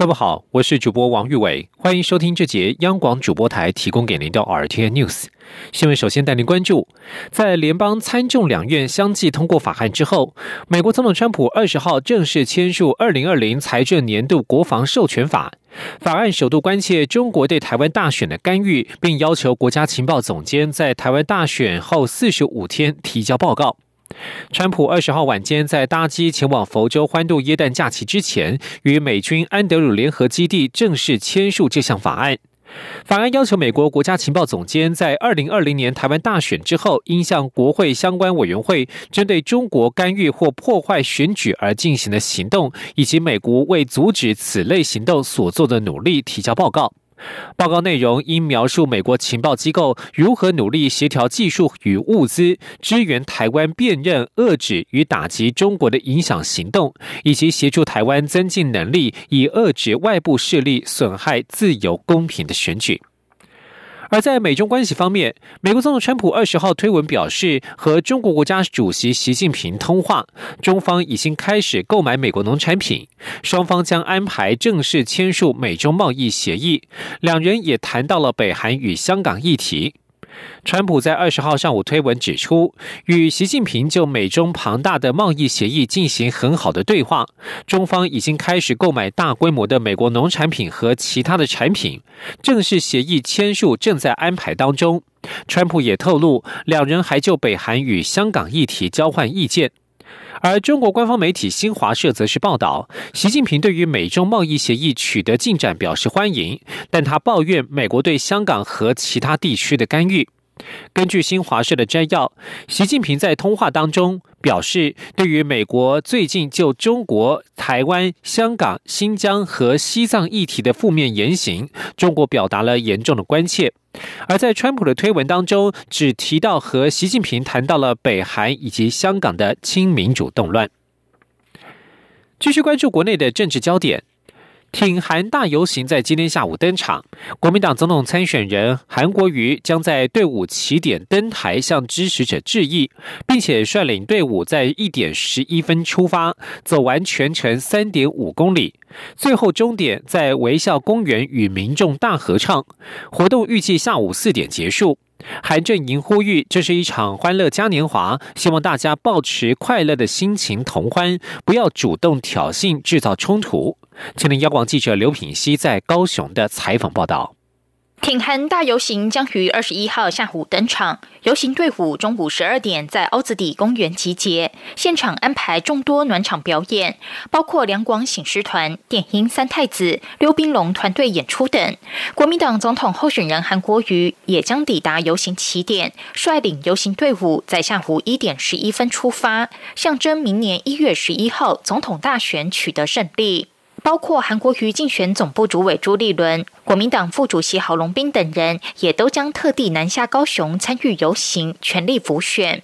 各位好，我是主播王玉伟，欢迎收听这节央广主播台提供给您的 RTN News 新闻。首先带您关注，在联邦参众两院相继通过法案之后，美国总统川普二十号正式签署二零二零财政年度国防授权法。法案首度关切中国对台湾大选的干预，并要求国家情报总监在台湾大选后四十五天提交报告。川普二十号晚间在搭机前往佛州欢度耶诞假期之前，与美军安德鲁联合基地正式签署这项法案。法案要求美国国家情报总监在二零二零年台湾大选之后，应向国会相关委员会针对中国干预或破坏选举而进行的行动，以及美国为阻止此类行动所做的努力提交报告。报告内容应描述美国情报机构如何努力协调技术与物资，支援台湾辨认、遏制与打击中国的影响行动，以及协助台湾增进能力，以遏制外部势力损害自由公平的选举。而在美中关系方面，美国总统川普二十号推文表示，和中国国家主席习近平通话，中方已经开始购买美国农产品，双方将安排正式签署美中贸易协议。两人也谈到了北韩与香港议题。川普在二十号上午推文指出，与习近平就美中庞大的贸易协议进行很好的对话，中方已经开始购买大规模的美国农产品和其他的产品，正式协议签署正在安排当中。川普也透露，两人还就北韩与香港议题交换意见。而中国官方媒体新华社则是报道，习近平对于美中贸易协议取得进展表示欢迎，但他抱怨美国对香港和其他地区的干预。根据新华社的摘要，习近平在通话当中表示，对于美国最近就中国台湾、香港、新疆和西藏议题的负面言行，中国表达了严重的关切。而在川普的推文当中，只提到和习近平谈到了北韩以及香港的亲民主动乱。继续关注国内的政治焦点。挺韩大游行在今天下午登场，国民党总统参选人韩国瑜将在队伍起点登台向支持者致意，并且率领队伍在一点十一分出发，走完全程三点五公里，最后终点在微笑公园与民众大合唱。活动预计下午四点结束。韩正营呼吁，这是一场欢乐嘉年华，希望大家保持快乐的心情同欢，不要主动挑衅制造冲突。前年央广记者刘品熙在高雄的采访报道。挺韩大游行将于二十一号下午登场，游行队伍中午十二点在凹子底公园集结，现场安排众多暖场表演，包括两广醒狮团、电音三太子、溜冰龙团队演出等。国民党总统候选人韩国瑜也将抵达游行起点，率领游行队伍在下午一点十一分出发，象征明年一月十一号总统大选取得胜利。包括韩国瑜竞选总部主委朱立伦、国民党副主席郝龙斌等人，也都将特地南下高雄参与游行，全力辅选。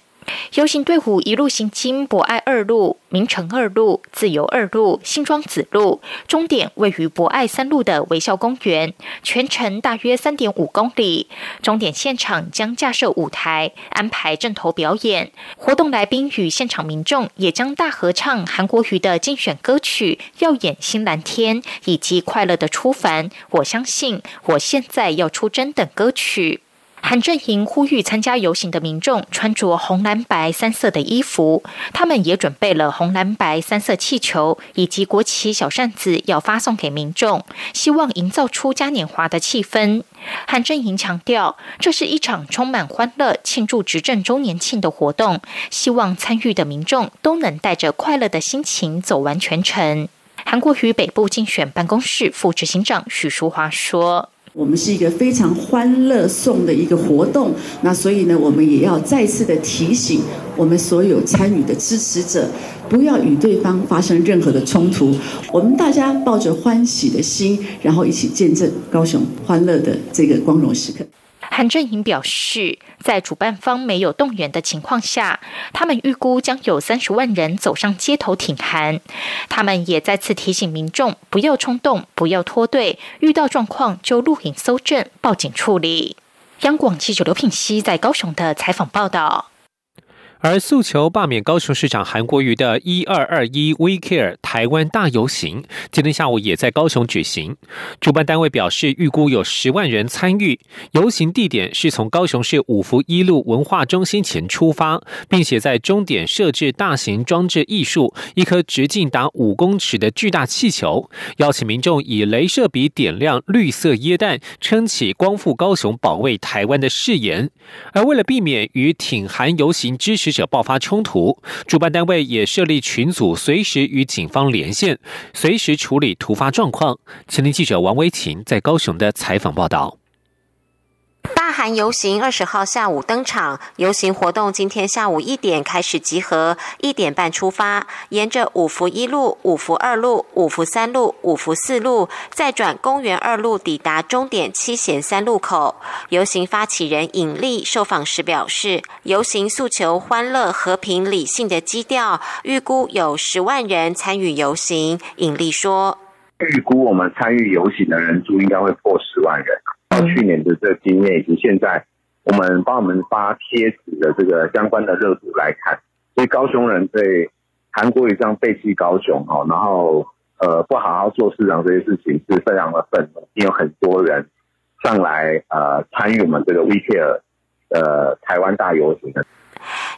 游行队伍一路行经博爱二路、明城二路、自由二路、新庄子路，终点位于博爱三路的微笑公园，全程大约三点五公里。终点现场将架设舞台，安排阵头表演。活动来宾与现场民众也将大合唱韩国瑜的竞选歌曲《耀眼新蓝天》以及《快乐的出凡》，我相信我现在要出征等歌曲。韩正营呼吁参加游行的民众穿着红蓝白三色的衣服，他们也准备了红蓝白三色气球以及国旗小扇子，要发送给民众，希望营造出嘉年华的气氛。韩正营强调，这是一场充满欢乐庆祝执政周年庆的活动，希望参与的民众都能带着快乐的心情走完全程。韩国瑜北部竞选办公室副执行长许淑华说。我们是一个非常欢乐颂的一个活动，那所以呢，我们也要再次的提醒我们所有参与的支持者，不要与对方发生任何的冲突。我们大家抱着欢喜的心，然后一起见证高雄欢乐的这个光荣时刻。韩正营表示，在主办方没有动员的情况下，他们预估将有三十万人走上街头挺韩。他们也再次提醒民众不要冲动，不要脱队，遇到状况就录影搜证，报警处理。央广记者刘品熙在高雄的采访报道。而诉求罢免高雄市长韩国瑜的“一二二一 We Care 台湾大游行”今天下午也在高雄举行。主办单位表示，预估有十万人参与。游行地点是从高雄市五福一路文化中心前出发，并且在终点设置大型装置艺术，一颗直径达五公尺的巨大气球，邀请民众以镭射笔点亮绿色椰弹，撑起“光复高雄，保卫台湾”的誓言。而为了避免与挺韩游行支持，者爆发冲突，主办单位也设立群组，随时与警方连线，随时处理突发状况。前天记者王维琴在高雄的采访报道。大韩游行二十号下午登场，游行活动今天下午一点开始集合，一点半出发，沿着五福一路、五福二路、五福三路、五福四路，再转公园二路，抵达终点七贤三路口。游行发起人尹力受访时表示，游行诉求欢乐、和平、理性的基调，预估有十万人参与游行。尹力说：“预估我们参与游行的人数应该会破十万人。”到去年的这个经验以及现在我们帮我们发贴纸的这个相关的热度来看，所以高雄人对韩国瑜这样背弃高雄哦，然后呃不好好做市场这些事情是非常的愤怒，也有很多人上来呃参与我们这个 WeCare 呃台湾大游行的。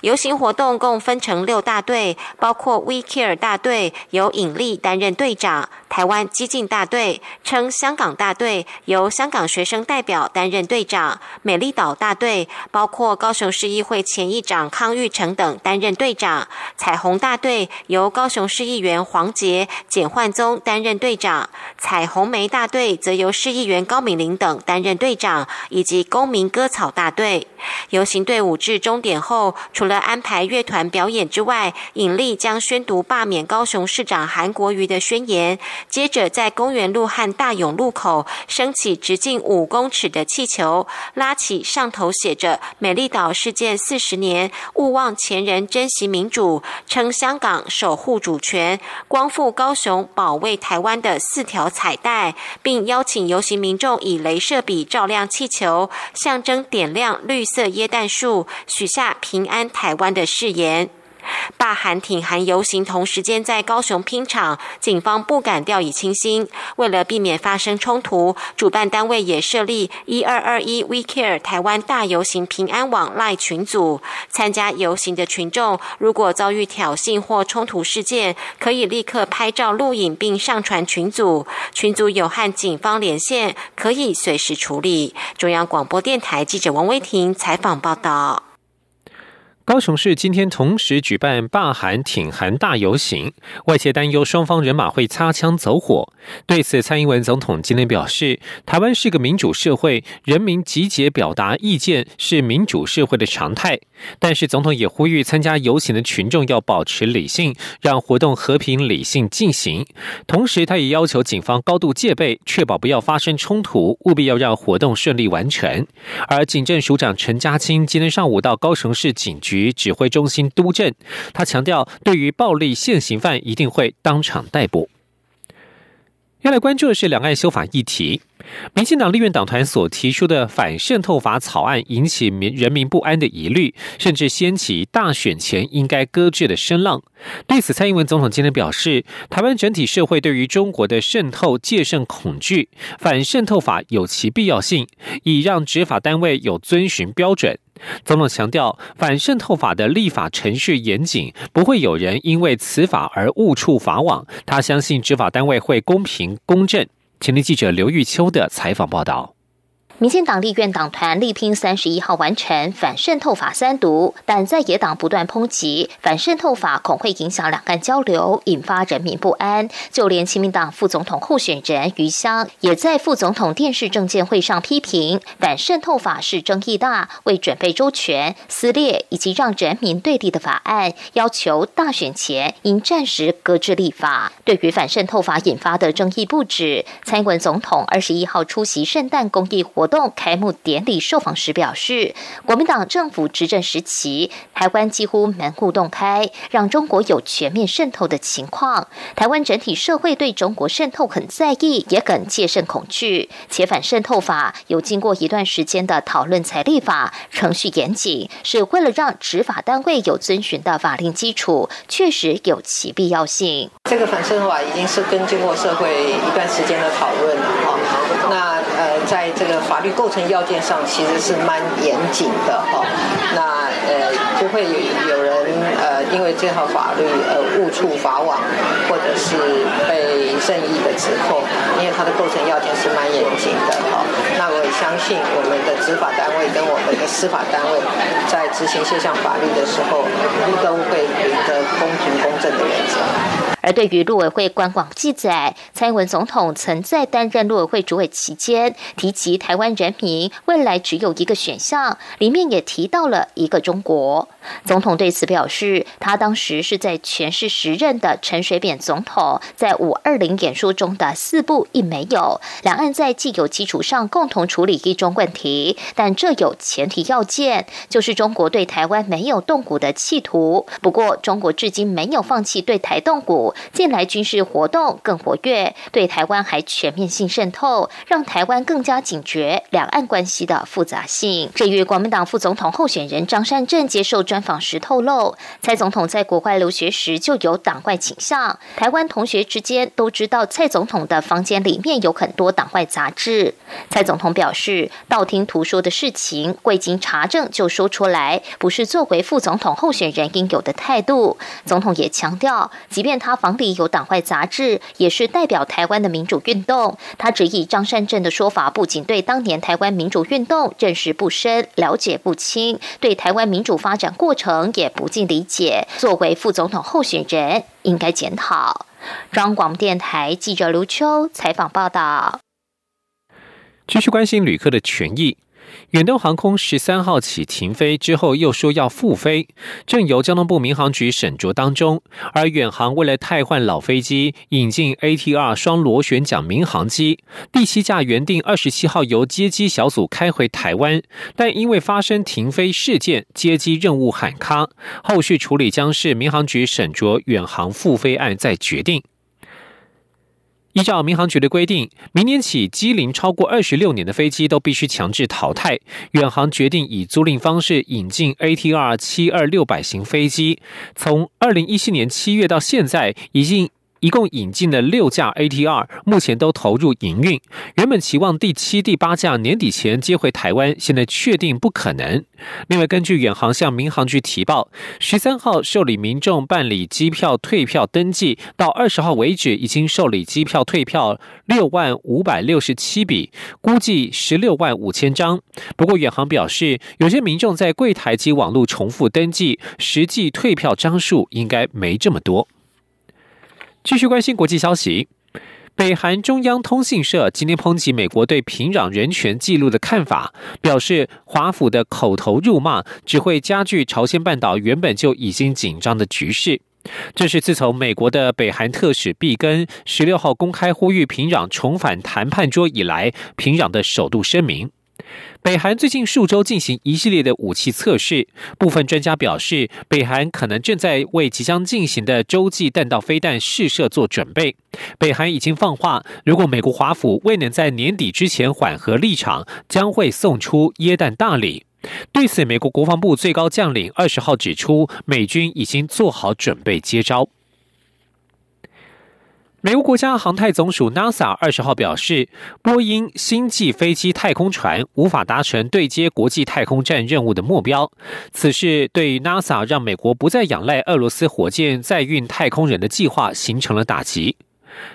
游行活动共分成六大队，包括 We Care 大队由尹力担任队长，台湾激进大队称香港大队由香港学生代表担任队长，美丽岛大队包括高雄市议会前议长康玉成等担任队长，彩虹大队由高雄市议员黄杰、简焕宗担任队长，彩虹梅大队则由市议员高敏玲等担任队长，以及公民割草大队。游行队伍至终点后。除了安排乐团表演之外，尹力将宣读罢免高雄市长韩国瑜的宣言。接着在公园路和大勇路口升起直径五公尺的气球，拉起上头写着“美丽岛事件四十年，勿忘前人，珍惜民主，称香港守护主权，光复高雄，保卫台湾”的四条彩带，并邀请游行民众以镭射笔照亮气球，象征点亮绿色椰蛋树，许下平。安台湾的誓言，罢韩挺韩游行同时间在高雄拼场，警方不敢掉以轻心。为了避免发生冲突，主办单位也设立一二二一 We Care 台湾大游行平安网赖群组。参加游行的群众，如果遭遇挑衅或冲突事件，可以立刻拍照录影并上传群组。群组有和警方连线，可以随时处理。中央广播电台记者王威婷采访报道。高雄市今天同时举办罢韩挺韩大游行，外界担忧双方人马会擦枪走火。对此，蔡英文总统今天表示，台湾是个民主社会，人民集结表达意见是民主社会的常态。但是，总统也呼吁参加游行的群众要保持理性，让活动和平理性进行。同时，他也要求警方高度戒备，确保不要发生冲突，务必要让活动顺利完成。而警政署长陈家清今天上午到高雄市警局。指挥中心督政，他强调，对于暴力现行犯一定会当场逮捕。要来关注的是两岸修法议题。民进党立院党团所提出的反渗透法草案引起民人民不安的疑虑，甚至掀起大选前应该搁置的声浪。对此，蔡英文总统今天表示，台湾整体社会对于中国的渗透戒慎恐惧，反渗透法有其必要性，以让执法单位有遵循标准。总统强调，反渗透法的立法程序严谨，不会有人因为此法而误触法网。他相信执法单位会公平公正。前天记者刘玉秋的采访报道。民进党立院党团力拼三十一号完成反渗透法三读，但在野党不断抨击反渗透法恐会影响两岸交流，引发人民不安。就连亲民党副总统候选人余香也在副总统电视政见会上批评反渗透法是争议大、未准备周全、撕裂以及让人民对立的法案，要求大选前应暂时搁置立法。对于反渗透法引发的争议不止，蔡英文总统二十一号出席圣诞公益活。动开幕典礼受访时表示，国民党政府执政时期，台湾几乎门户洞开，让中国有全面渗透的情况。台湾整体社会对中国渗透很在意，也很戒慎恐惧。且反渗透法有经过一段时间的讨论才立法，程序严谨，是为了让执法单位有遵循的法令基础，确实有其必要性。这个反渗透法已经是跟经过社会一段时间的讨论了哈。那呃，在这个法法律构成要件上，其实是蛮严谨的哈。那呃，就会有有人呃，因为这套法律呃误触法网，或者是被任意的指控，因为它的构成要件是蛮严谨的哈。那我也相信我们的执法单位跟我们的司法单位，在执行这项法律的时候，都会秉着公平公正的原则。而对于陆委会官网记载，蔡英文总统曾在担任陆委会主委期间提及台湾人民未来只有一个选项，里面也提到了一个中国。总统对此表示，他当时是在全市时任的陈水扁总统在五二零演说中的四不一没有，两岸在既有基础上共同处理一中问题，但这有前提要件，就是中国对台湾没有动武的企图。不过，中国至今没有放弃对台动武。近来军事活动更活跃，对台湾还全面性渗透，让台湾更加警觉两岸关系的复杂性。至于国民党副总统候选人张善政接受专访时透露，蔡总统在国外留学时就有党外倾向，台湾同学之间都知道蔡总统的房间里面有很多党外杂志。蔡总总统表示，道听途说的事情未经查证就说出来，不是作为副总统候选人应有的态度。总统也强调，即便他。房里有党外杂志，也是代表台湾的民主运动。他指以张善政的说法，不仅对当年台湾民主运动认识不深、了解不清，对台湾民主发展过程也不尽理解。作为副总统候选人，应该检讨。中央广播电台记者卢秋采访报道。继续关心旅客的权益。远东航空十三号起停飞之后，又说要复飞，正由交通部民航局审酌当中。而远航为了汰换老飞机，引进 ATR 双螺旋桨民航机，第七架原定二十七号由接机小组开回台湾，但因为发生停飞事件，接机任务喊卡，后续处理将是民航局审酌远航复飞案再决定。依照民航局的规定，明年起机龄超过二十六年的飞机都必须强制淘汰。远航决定以租赁方式引进 ATR 七二六百型飞机，从二零一七年七月到现在已经。一共引进了六架 ATR，目前都投入营运。原本期望第七、第八架年底前接回台湾，现在确定不可能。另外，根据远航向民航局提报，十三号受理民众办理机票退票登记，到二十号为止，已经受理机票退票六万五百六十七笔，估计十六万五千张。不过，远航表示，有些民众在柜台及网络重复登记，实际退票张数应该没这么多。继续关心国际消息，北韩中央通信社今天抨击美国对平壤人权记录的看法，表示华府的口头辱骂只会加剧朝鲜半岛原本就已经紧张的局势。这是自从美国的北韩特使毕根十六号公开呼吁平壤重返谈判桌以来，平壤的首度声明。北韩最近数周进行一系列的武器测试，部分专家表示，北韩可能正在为即将进行的洲际弹道飞弹试射做准备。北韩已经放话，如果美国华府未能在年底之前缓和立场，将会送出耶诞大礼。对此，美国国防部最高将领二十号指出，美军已经做好准备接招。美国国家航太总署 NASA 二十号表示，波音星际飞机太空船无法达成对接国际太空站任务的目标。此事对于 NASA 让美国不再仰赖俄罗斯火箭载运太空人的计划形成了打击。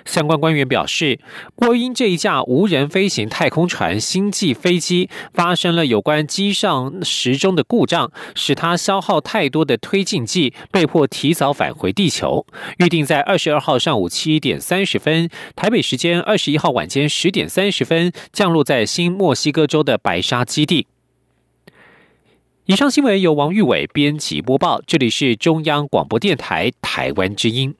相关官员表示，波音这一架无人飞行太空船星际飞机发生了有关机上时钟的故障，使它消耗太多的推进剂，被迫提早返回地球。预定在二十二号上午七点三十分，台北时间二十一号晚间十点三十分降落在新墨西哥州的白沙基地。以上新闻由王玉伟编辑播报，这里是中央广播电台台湾之音。